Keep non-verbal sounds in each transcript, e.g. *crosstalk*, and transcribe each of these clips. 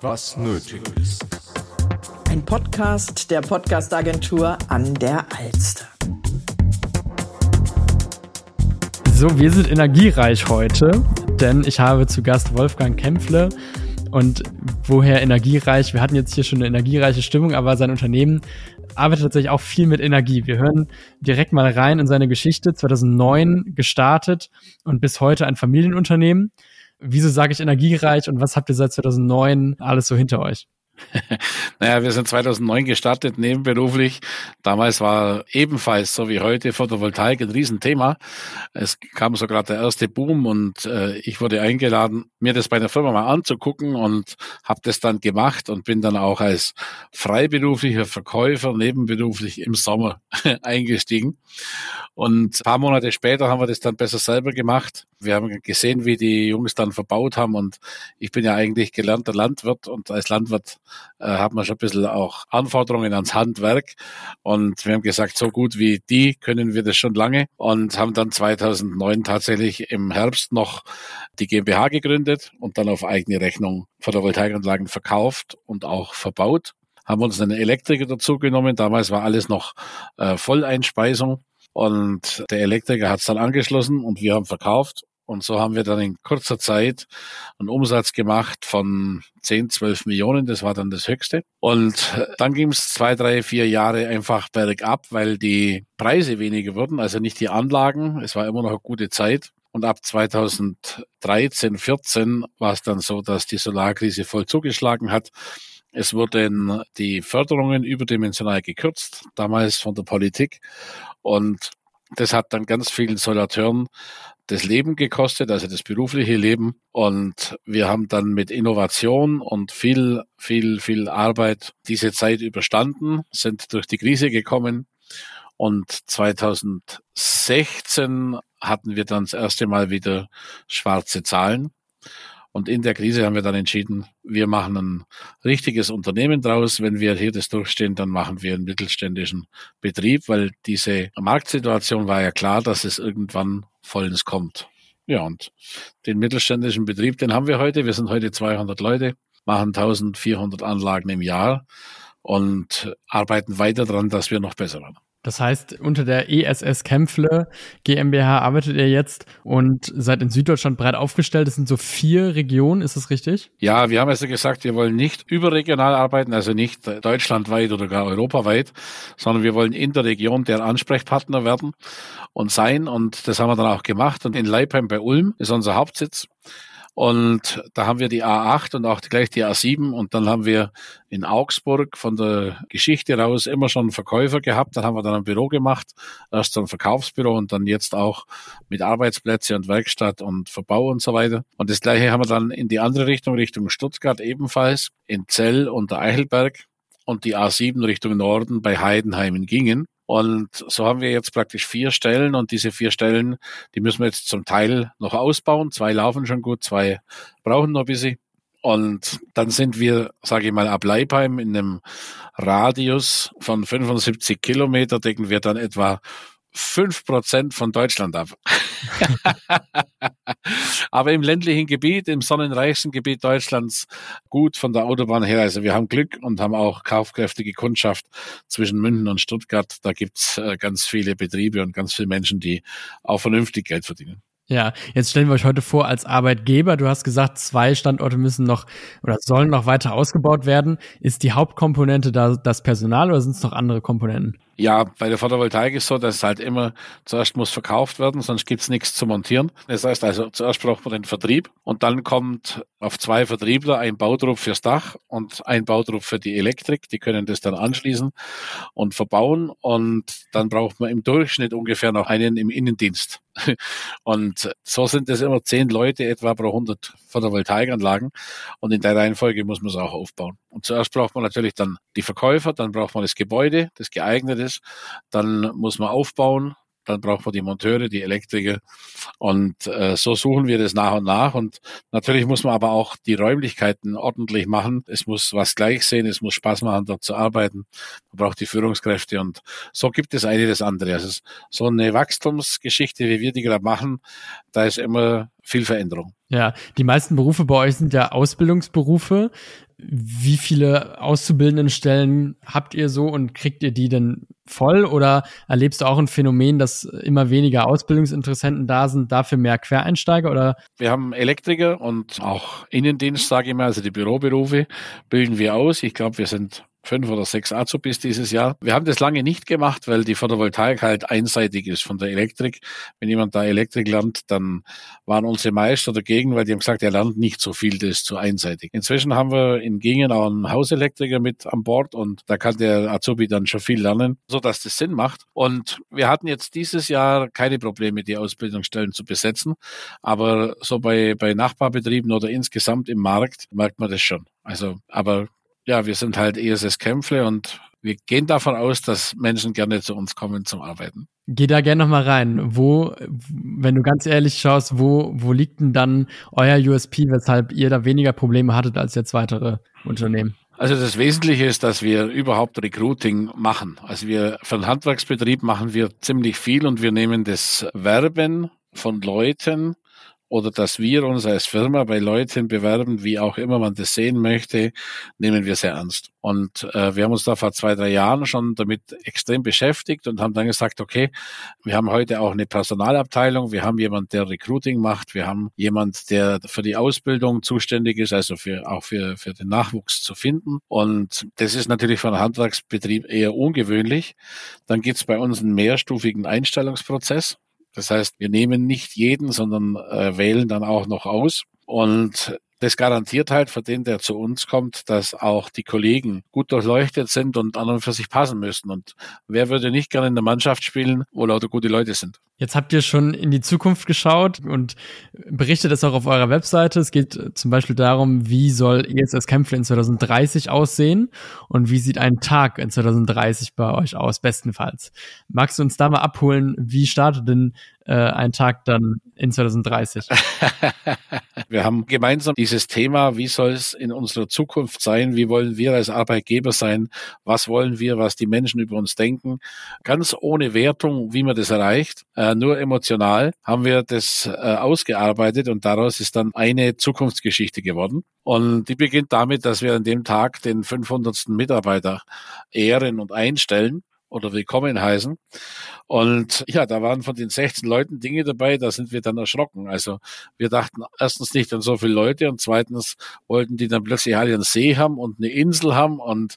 Was nötig ist. Ein Podcast der Podcastagentur an der Alster. So, wir sind energiereich heute, denn ich habe zu Gast Wolfgang Kämpfle. Und woher energiereich? Wir hatten jetzt hier schon eine energiereiche Stimmung, aber sein Unternehmen arbeitet tatsächlich auch viel mit Energie. Wir hören direkt mal rein in seine Geschichte. 2009 gestartet und bis heute ein Familienunternehmen. Wieso sage ich energiereich und was habt ihr seit 2009 alles so hinter euch? *laughs* naja, wir sind 2009 gestartet, nebenberuflich. Damals war ebenfalls, so wie heute, Photovoltaik ein Riesenthema. Es kam so gerade der erste Boom und äh, ich wurde eingeladen, mir das bei der Firma mal anzugucken und habe das dann gemacht und bin dann auch als freiberuflicher Verkäufer nebenberuflich im Sommer *laughs* eingestiegen. Und ein paar Monate später haben wir das dann besser selber gemacht. Wir haben gesehen, wie die Jungs dann verbaut haben und ich bin ja eigentlich gelernter Landwirt und als Landwirt äh, hat man schon ein bisschen auch Anforderungen ans Handwerk. Und wir haben gesagt, so gut wie die können wir das schon lange und haben dann 2009 tatsächlich im Herbst noch die GmbH gegründet und dann auf eigene Rechnung Photovoltaikanlagen verkauft und auch verbaut. Haben uns einen Elektriker dazu genommen. Damals war alles noch äh, Volleinspeisung. Und der Elektriker hat es dann angeschlossen und wir haben verkauft. Und so haben wir dann in kurzer Zeit einen Umsatz gemacht von 10, 12 Millionen. Das war dann das Höchste. Und dann ging es zwei, drei, vier Jahre einfach bergab, weil die Preise weniger wurden, also nicht die Anlagen. Es war immer noch eine gute Zeit. Und ab 2013, 14 war es dann so, dass die Solarkrise voll zugeschlagen hat. Es wurden die Förderungen überdimensional gekürzt, damals von der Politik. Und das hat dann ganz vielen Solateuren das Leben gekostet, also das berufliche Leben. Und wir haben dann mit Innovation und viel, viel, viel Arbeit diese Zeit überstanden, sind durch die Krise gekommen. Und 2016 hatten wir dann das erste Mal wieder schwarze Zahlen. Und in der Krise haben wir dann entschieden, wir machen ein richtiges Unternehmen draus. Wenn wir hier das durchstehen, dann machen wir einen mittelständischen Betrieb, weil diese Marktsituation war ja klar, dass es irgendwann vollends kommt. Ja, und den mittelständischen Betrieb, den haben wir heute. Wir sind heute 200 Leute, machen 1400 Anlagen im Jahr und arbeiten weiter daran, dass wir noch besser werden. Das heißt, unter der ESS Kämpfle GmbH arbeitet ihr jetzt und seid in Süddeutschland breit aufgestellt. Das sind so vier Regionen, ist das richtig? Ja, wir haben also gesagt, wir wollen nicht überregional arbeiten, also nicht deutschlandweit oder gar europaweit, sondern wir wollen in der Region der Ansprechpartner werden und sein. Und das haben wir dann auch gemacht. Und in Leipheim bei Ulm ist unser Hauptsitz. Und da haben wir die A8 und auch gleich die A7 und dann haben wir in Augsburg von der Geschichte raus immer schon Verkäufer gehabt. Dann haben wir dann ein Büro gemacht, erst ein Verkaufsbüro und dann jetzt auch mit Arbeitsplätze und Werkstatt und Verbau und so weiter. Und das gleiche haben wir dann in die andere Richtung, Richtung Stuttgart ebenfalls, in Zell und der Eichelberg und die A7 Richtung Norden bei Heidenheim in Gingen. Und so haben wir jetzt praktisch vier Stellen und diese vier Stellen, die müssen wir jetzt zum Teil noch ausbauen. Zwei laufen schon gut, zwei brauchen noch ein bisschen. Und dann sind wir, sage ich mal, ab Leipheim in einem Radius von 75 Kilometer, decken wir dann etwa fünf Prozent von Deutschland ab. *laughs* Aber im ländlichen Gebiet, im sonnenreichsten Gebiet Deutschlands, gut von der Autobahn her. Also wir haben Glück und haben auch kaufkräftige Kundschaft zwischen München und Stuttgart. Da gibt's äh, ganz viele Betriebe und ganz viele Menschen, die auch vernünftig Geld verdienen. Ja, jetzt stellen wir euch heute vor als Arbeitgeber. Du hast gesagt, zwei Standorte müssen noch oder sollen noch weiter ausgebaut werden. Ist die Hauptkomponente da das Personal oder sind es noch andere Komponenten? Ja, bei der Photovoltaik ist so, dass es halt immer zuerst muss verkauft werden, sonst gibt's nichts zu montieren. Das heißt also, zuerst braucht man den Vertrieb und dann kommt auf zwei Vertriebler ein Bautrupp fürs Dach und ein Bautrupp für die Elektrik. Die können das dann anschließen und verbauen und dann braucht man im Durchschnitt ungefähr noch einen im Innendienst. *laughs* Und so sind es immer zehn Leute etwa pro 100 Photovoltaikanlagen und in der Reihenfolge muss man es auch aufbauen. Und zuerst braucht man natürlich dann die Verkäufer, dann braucht man das Gebäude, das geeignet ist, dann muss man aufbauen, dann braucht man die Monteure, die Elektriker. Und äh, so suchen wir das nach und nach. Und natürlich muss man aber auch die Räumlichkeiten ordentlich machen. Es muss was gleich sehen, es muss Spaß machen, dort zu arbeiten. Man braucht die Führungskräfte und so gibt es eine das andere. Also so eine Wachstumsgeschichte, wie wir die gerade machen, da ist immer viel Veränderung. Ja, die meisten Berufe bei euch sind ja Ausbildungsberufe. Wie viele Auszubildendenstellen habt ihr so und kriegt ihr die denn voll oder erlebst du auch ein Phänomen, dass immer weniger Ausbildungsinteressenten da sind, dafür mehr Quereinsteiger oder? Wir haben Elektriker und auch Innendienst, sage ich mal, also die Büroberufe bilden wir aus. Ich glaube, wir sind fünf oder sechs Azubis dieses Jahr. Wir haben das lange nicht gemacht, weil die Photovoltaik halt einseitig ist von der Elektrik. Wenn jemand da Elektrik lernt, dann waren unsere Meister dagegen, weil die haben gesagt, er lernt nicht so viel, das ist zu einseitig. Inzwischen haben wir in Gingen auch einen Hauselektriker mit an Bord und da kann der Azubi dann schon viel lernen, so dass das Sinn macht. Und wir hatten jetzt dieses Jahr keine Probleme, die Ausbildungsstellen zu besetzen, aber so bei, bei Nachbarbetrieben oder insgesamt im Markt merkt man das schon. Also, aber ja, wir sind halt ESS Kämpfle und wir gehen davon aus, dass Menschen gerne zu uns kommen zum Arbeiten. Geh da gerne nochmal rein. Wo, wenn du ganz ehrlich schaust, wo, wo liegt denn dann euer USP, weshalb ihr da weniger Probleme hattet als jetzt weitere Unternehmen? Also das Wesentliche ist, dass wir überhaupt Recruiting machen. Also wir für den Handwerksbetrieb machen wir ziemlich viel und wir nehmen das Werben von Leuten oder dass wir uns als Firma bei Leuten bewerben, wie auch immer man das sehen möchte, nehmen wir sehr ernst. Und äh, wir haben uns da vor zwei, drei Jahren schon damit extrem beschäftigt und haben dann gesagt, okay, wir haben heute auch eine Personalabteilung, wir haben jemand, der Recruiting macht, wir haben jemand, der für die Ausbildung zuständig ist, also für, auch für, für den Nachwuchs zu finden. Und das ist natürlich für einen Handwerksbetrieb eher ungewöhnlich. Dann gibt es bei uns einen mehrstufigen Einstellungsprozess. Das heißt, wir nehmen nicht jeden, sondern äh, wählen dann auch noch aus. Und das garantiert halt für den, der zu uns kommt, dass auch die Kollegen gut durchleuchtet sind und an und für sich passen müssen. Und wer würde nicht gerne in der Mannschaft spielen, wo lauter gute Leute sind? Jetzt habt ihr schon in die Zukunft geschaut und berichtet es auch auf eurer Webseite. Es geht zum Beispiel darum, wie soll ESS Kämpfe in 2030 aussehen und wie sieht ein Tag in 2030 bei euch aus, bestenfalls. Magst du uns da mal abholen, wie startet denn äh, ein Tag dann in 2030? *laughs* wir haben gemeinsam dieses Thema, wie soll es in unserer Zukunft sein, wie wollen wir als Arbeitgeber sein, was wollen wir, was die Menschen über uns denken, ganz ohne Wertung, wie man das erreicht äh, nur emotional, haben wir das äh, ausgearbeitet und daraus ist dann eine Zukunftsgeschichte geworden. Und die beginnt damit, dass wir an dem Tag den 500. Mitarbeiter ehren und einstellen oder willkommen heißen. Und ja, da waren von den 16 Leuten Dinge dabei, da sind wir dann erschrocken. Also wir dachten erstens nicht an so viele Leute und zweitens wollten die dann plötzlich alle einen See haben und eine Insel haben und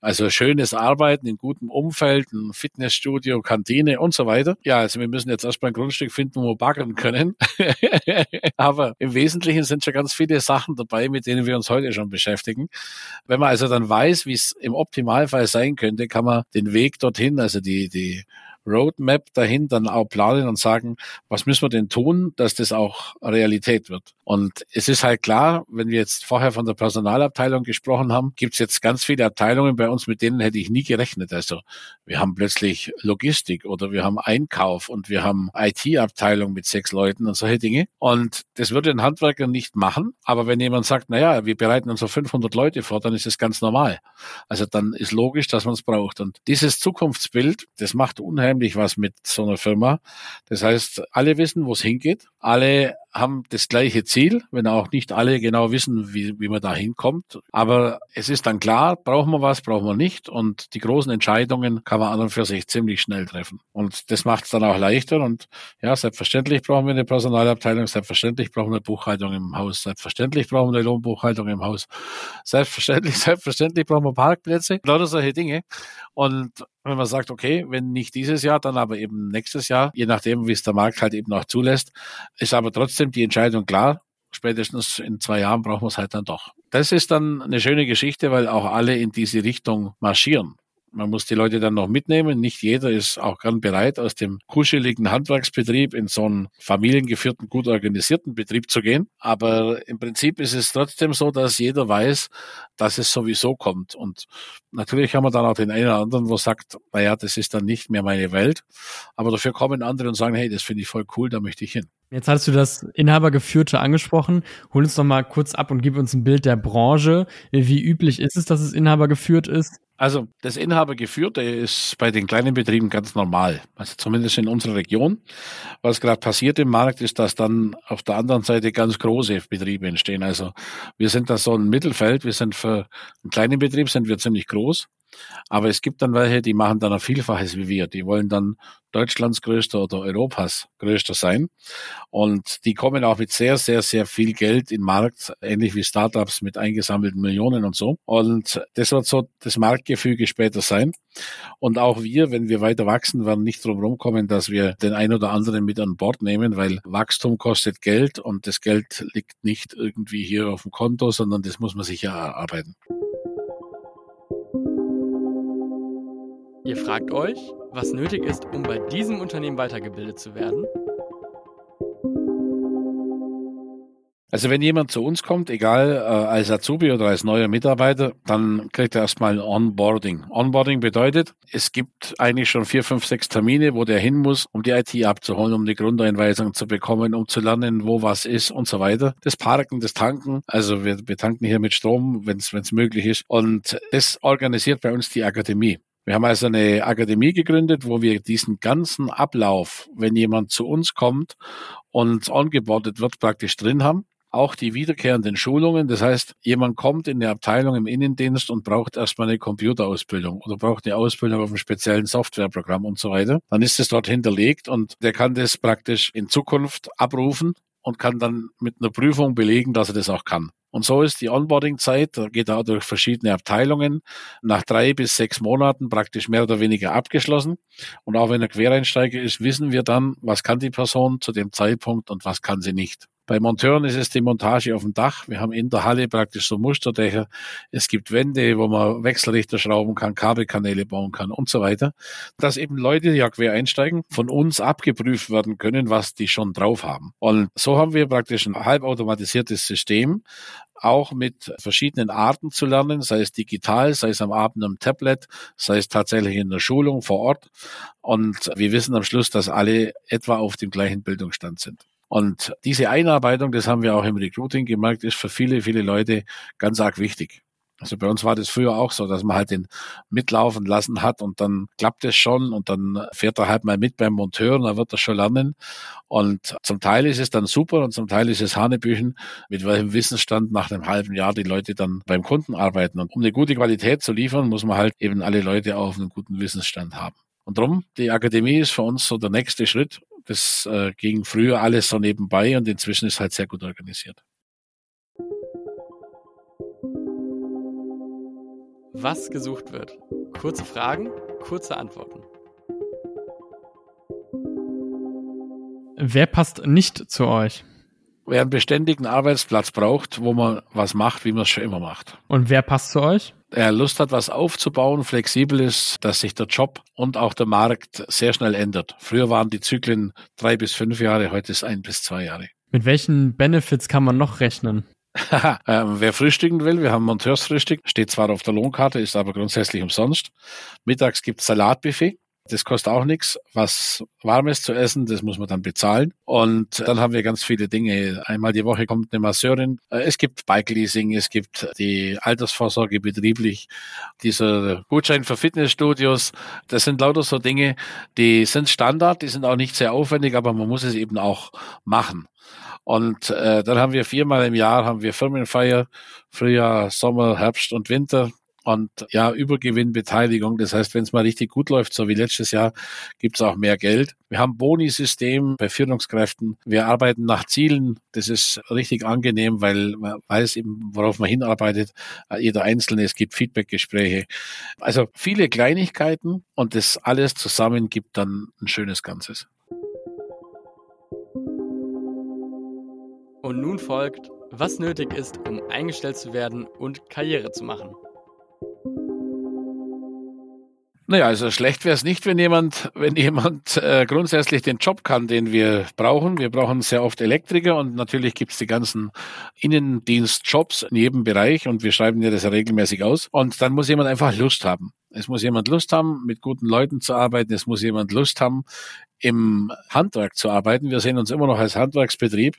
also schönes Arbeiten in gutem Umfeld, ein Fitnessstudio, Kantine und so weiter. Ja, also wir müssen jetzt erstmal ein Grundstück finden, wo wir baggern können. *laughs* Aber im Wesentlichen sind schon ganz viele Sachen dabei, mit denen wir uns heute schon beschäftigen. Wenn man also dann weiß, wie es im Optimalfall sein könnte, kann man den Weg dorthin, also die, die Roadmap dahin dann auch planen und sagen, was müssen wir denn tun, dass das auch Realität wird. Und es ist halt klar, wenn wir jetzt vorher von der Personalabteilung gesprochen haben, gibt es jetzt ganz viele Abteilungen bei uns, mit denen hätte ich nie gerechnet. Also wir haben plötzlich Logistik oder wir haben Einkauf und wir haben IT-Abteilung mit sechs Leuten und solche Dinge. Und das würde ein Handwerker nicht machen. Aber wenn jemand sagt, naja, wir bereiten uns auf 500 Leute vor, dann ist das ganz normal. Also dann ist logisch, dass man es braucht. Und dieses Zukunftsbild, das macht unheimlich was mit so einer Firma. Das heißt, alle wissen, wo es hingeht. Alle haben das gleiche Ziel, wenn auch nicht alle genau wissen, wie, wie man da hinkommt. Aber es ist dann klar, brauchen wir was, brauchen wir nicht. Und die großen Entscheidungen kann man an und für sich ziemlich schnell treffen. Und das macht es dann auch leichter. Und ja, selbstverständlich brauchen wir eine Personalabteilung, selbstverständlich brauchen wir eine Buchhaltung im Haus, selbstverständlich brauchen wir eine Lohnbuchhaltung im Haus, selbstverständlich, *laughs* selbstverständlich brauchen wir Parkplätze, lauter solche Dinge. Und wenn man sagt, okay, wenn nicht dieses Jahr, dann aber eben nächstes Jahr, je nachdem, wie es der Markt halt eben auch zulässt, ist aber trotzdem die Entscheidung klar. Spätestens in zwei Jahren brauchen wir es halt dann doch. Das ist dann eine schöne Geschichte, weil auch alle in diese Richtung marschieren. Man muss die Leute dann noch mitnehmen. Nicht jeder ist auch gern bereit, aus dem kuscheligen Handwerksbetrieb in so einen familiengeführten, gut organisierten Betrieb zu gehen. Aber im Prinzip ist es trotzdem so, dass jeder weiß, dass es sowieso kommt. Und natürlich haben wir dann auch den einen oder anderen, wo sagt, naja, das ist dann nicht mehr meine Welt. Aber dafür kommen andere und sagen, hey, das finde ich voll cool, da möchte ich hin. Jetzt hast du das Inhabergeführte angesprochen. Hol uns doch mal kurz ab und gib uns ein Bild der Branche. Wie üblich ist es, dass es inhabergeführt ist? Also das Inhabergeführte ist bei den kleinen Betrieben ganz normal, also zumindest in unserer Region. Was gerade passiert im Markt ist, dass dann auf der anderen Seite ganz große Betriebe entstehen. Also wir sind da so ein Mittelfeld, wir sind für einen kleinen Betrieb sind wir ziemlich groß, aber es gibt dann welche, die machen dann ein Vielfaches wie wir. Die wollen dann Deutschlands größter oder Europas größter sein. Und die kommen auch mit sehr, sehr, sehr viel Geld in den Markt, ähnlich wie Startups mit eingesammelten Millionen und so. Und das wird so das Marktgefüge später sein. Und auch wir, wenn wir weiter wachsen, werden nicht drum rumkommen, dass wir den ein oder anderen mit an Bord nehmen, weil Wachstum kostet Geld und das Geld liegt nicht irgendwie hier auf dem Konto, sondern das muss man sich ja erarbeiten. Ihr fragt euch, was nötig ist, um bei diesem Unternehmen weitergebildet zu werden? Also wenn jemand zu uns kommt, egal äh, als Azubi oder als neuer Mitarbeiter, dann kriegt er erstmal ein Onboarding. Onboarding bedeutet, es gibt eigentlich schon vier, fünf, sechs Termine, wo der hin muss, um die IT abzuholen, um die Grundeinweisung zu bekommen, um zu lernen, wo was ist und so weiter. Das Parken, das Tanken, also wir, wir tanken hier mit Strom, wenn es möglich ist. Und das organisiert bei uns die Akademie. Wir haben also eine Akademie gegründet, wo wir diesen ganzen Ablauf, wenn jemand zu uns kommt und ongeboardet wird, praktisch drin haben. Auch die wiederkehrenden Schulungen. Das heißt, jemand kommt in eine Abteilung im Innendienst und braucht erstmal eine Computerausbildung oder braucht eine Ausbildung auf einem speziellen Softwareprogramm und so weiter. Dann ist es dort hinterlegt und der kann das praktisch in Zukunft abrufen und kann dann mit einer Prüfung belegen, dass er das auch kann. Und so ist die Onboarding-Zeit, da geht er durch verschiedene Abteilungen, nach drei bis sechs Monaten praktisch mehr oder weniger abgeschlossen. Und auch wenn er Quereinsteiger ist, wissen wir dann, was kann die Person zu dem Zeitpunkt und was kann sie nicht. Bei Monteuren ist es die Montage auf dem Dach. Wir haben in der Halle praktisch so Musterdächer. Es gibt Wände, wo man Wechselrichter schrauben kann, Kabelkanäle bauen kann und so weiter. Dass eben Leute, die ja quer einsteigen, von uns abgeprüft werden können, was die schon drauf haben. Und so haben wir praktisch ein halbautomatisiertes System, auch mit verschiedenen Arten zu lernen, sei es digital, sei es am Abend am Tablet, sei es tatsächlich in der Schulung vor Ort. Und wir wissen am Schluss, dass alle etwa auf dem gleichen Bildungsstand sind. Und diese Einarbeitung, das haben wir auch im Recruiting gemerkt, ist für viele, viele Leute ganz arg wichtig. Also bei uns war das früher auch so, dass man halt den mitlaufen lassen hat und dann klappt es schon und dann fährt er halt mal mit beim Monteur und dann wird er schon lernen. Und zum Teil ist es dann super und zum Teil ist es Hanebüchen, mit welchem Wissensstand nach einem halben Jahr die Leute dann beim Kunden arbeiten. Und um eine gute Qualität zu liefern, muss man halt eben alle Leute auf einen guten Wissensstand haben. Und darum, die Akademie ist für uns so der nächste Schritt, das äh, ging früher alles so nebenbei und inzwischen ist halt sehr gut organisiert. Was gesucht wird. Kurze Fragen, kurze Antworten. Wer passt nicht zu euch? Wer einen beständigen Arbeitsplatz braucht, wo man was macht, wie man es schon immer macht. Und wer passt zu euch? er Lust hat, was aufzubauen, flexibel ist, dass sich der Job und auch der Markt sehr schnell ändert. Früher waren die Zyklen drei bis fünf Jahre, heute ist ein bis zwei Jahre. Mit welchen Benefits kann man noch rechnen? ähm, wer frühstücken will, wir haben Monteursfrühstück, steht zwar auf der Lohnkarte, ist aber grundsätzlich umsonst. Mittags gibt's Salatbuffet. Das kostet auch nichts. Was Warmes zu essen, das muss man dann bezahlen. Und dann haben wir ganz viele Dinge. Einmal die Woche kommt eine Masseurin. Äh, es gibt Bike Leasing, es gibt die Altersvorsorge betrieblich, dieser Gutschein für Fitnessstudios. Das sind lauter so Dinge, die sind Standard, die sind auch nicht sehr aufwendig, aber man muss es eben auch machen. Und äh, dann haben wir viermal im Jahr haben wir Firmenfeier, Frühjahr, Sommer, Herbst und Winter und ja, Übergewinnbeteiligung. Das heißt, wenn es mal richtig gut läuft, so wie letztes Jahr, gibt es auch mehr Geld. Wir haben Boni-System bei Führungskräften. Wir arbeiten nach Zielen. Das ist richtig angenehm, weil man weiß eben, worauf man hinarbeitet. Jeder Einzelne, es gibt Feedbackgespräche. Also viele Kleinigkeiten und das alles zusammen gibt dann ein schönes Ganzes. Und nun folgt, was nötig ist, um eingestellt zu werden und Karriere zu machen. Naja, also schlecht wäre es nicht, wenn jemand, wenn jemand äh, grundsätzlich den Job kann, den wir brauchen. Wir brauchen sehr oft Elektriker und natürlich gibt es die ganzen Innendienstjobs in jedem Bereich und wir schreiben ja das ja regelmäßig aus. Und dann muss jemand einfach Lust haben. Es muss jemand Lust haben, mit guten Leuten zu arbeiten. Es muss jemand Lust haben, im Handwerk zu arbeiten. Wir sehen uns immer noch als Handwerksbetrieb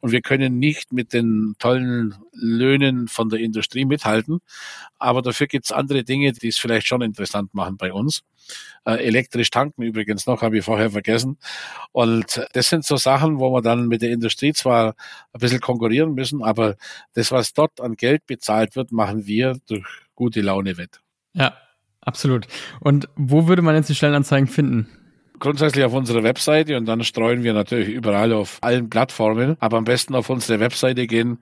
und wir können nicht mit den tollen Löhnen von der Industrie mithalten. Aber dafür gibt's andere Dinge, die es vielleicht schon interessant machen bei uns. Äh, elektrisch tanken übrigens noch, habe ich vorher vergessen. Und das sind so Sachen, wo wir dann mit der Industrie zwar ein bisschen konkurrieren müssen, aber das, was dort an Geld bezahlt wird, machen wir durch gute Laune wett. Ja, absolut. Und wo würde man jetzt die Stellenanzeigen finden? grundsätzlich auf unsere Webseite und dann streuen wir natürlich überall auf allen Plattformen, aber am besten auf unsere Webseite gehen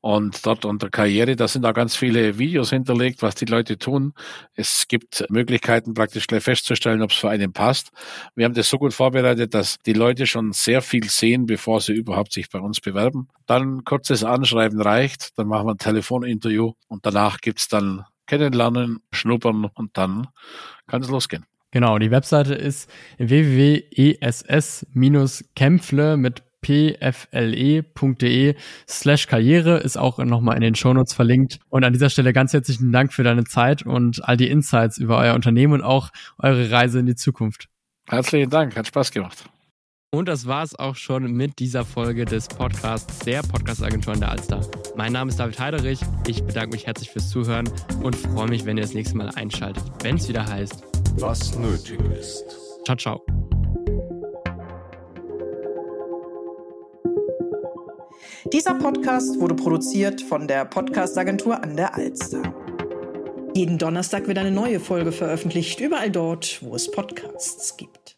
und dort unter Karriere, da sind da ganz viele Videos hinterlegt, was die Leute tun. Es gibt Möglichkeiten praktisch gleich festzustellen, ob es für einen passt. Wir haben das so gut vorbereitet, dass die Leute schon sehr viel sehen, bevor sie überhaupt sich bei uns bewerben. Dann kurzes Anschreiben reicht, dann machen wir ein Telefoninterview und danach gibt's dann Kennenlernen, Schnuppern und dann kann es losgehen. Genau, die Webseite ist www.ess-kämpfle mit pfle.de slash Karriere ist auch nochmal in den Shownotes verlinkt. Und an dieser Stelle ganz herzlichen Dank für deine Zeit und all die Insights über euer Unternehmen und auch eure Reise in die Zukunft. Herzlichen Dank, hat Spaß gemacht. Und das war es auch schon mit dieser Folge des Podcasts der Podcast-Agentur in der Alster. Mein Name ist David Heiderich. Ich bedanke mich herzlich fürs Zuhören und freue mich, wenn ihr das nächste Mal einschaltet, wenn es wieder heißt, was nötig ist. Ciao, ciao. Dieser Podcast wurde produziert von der Podcast-Agentur an der Alster. Jeden Donnerstag wird eine neue Folge veröffentlicht, überall dort, wo es Podcasts gibt.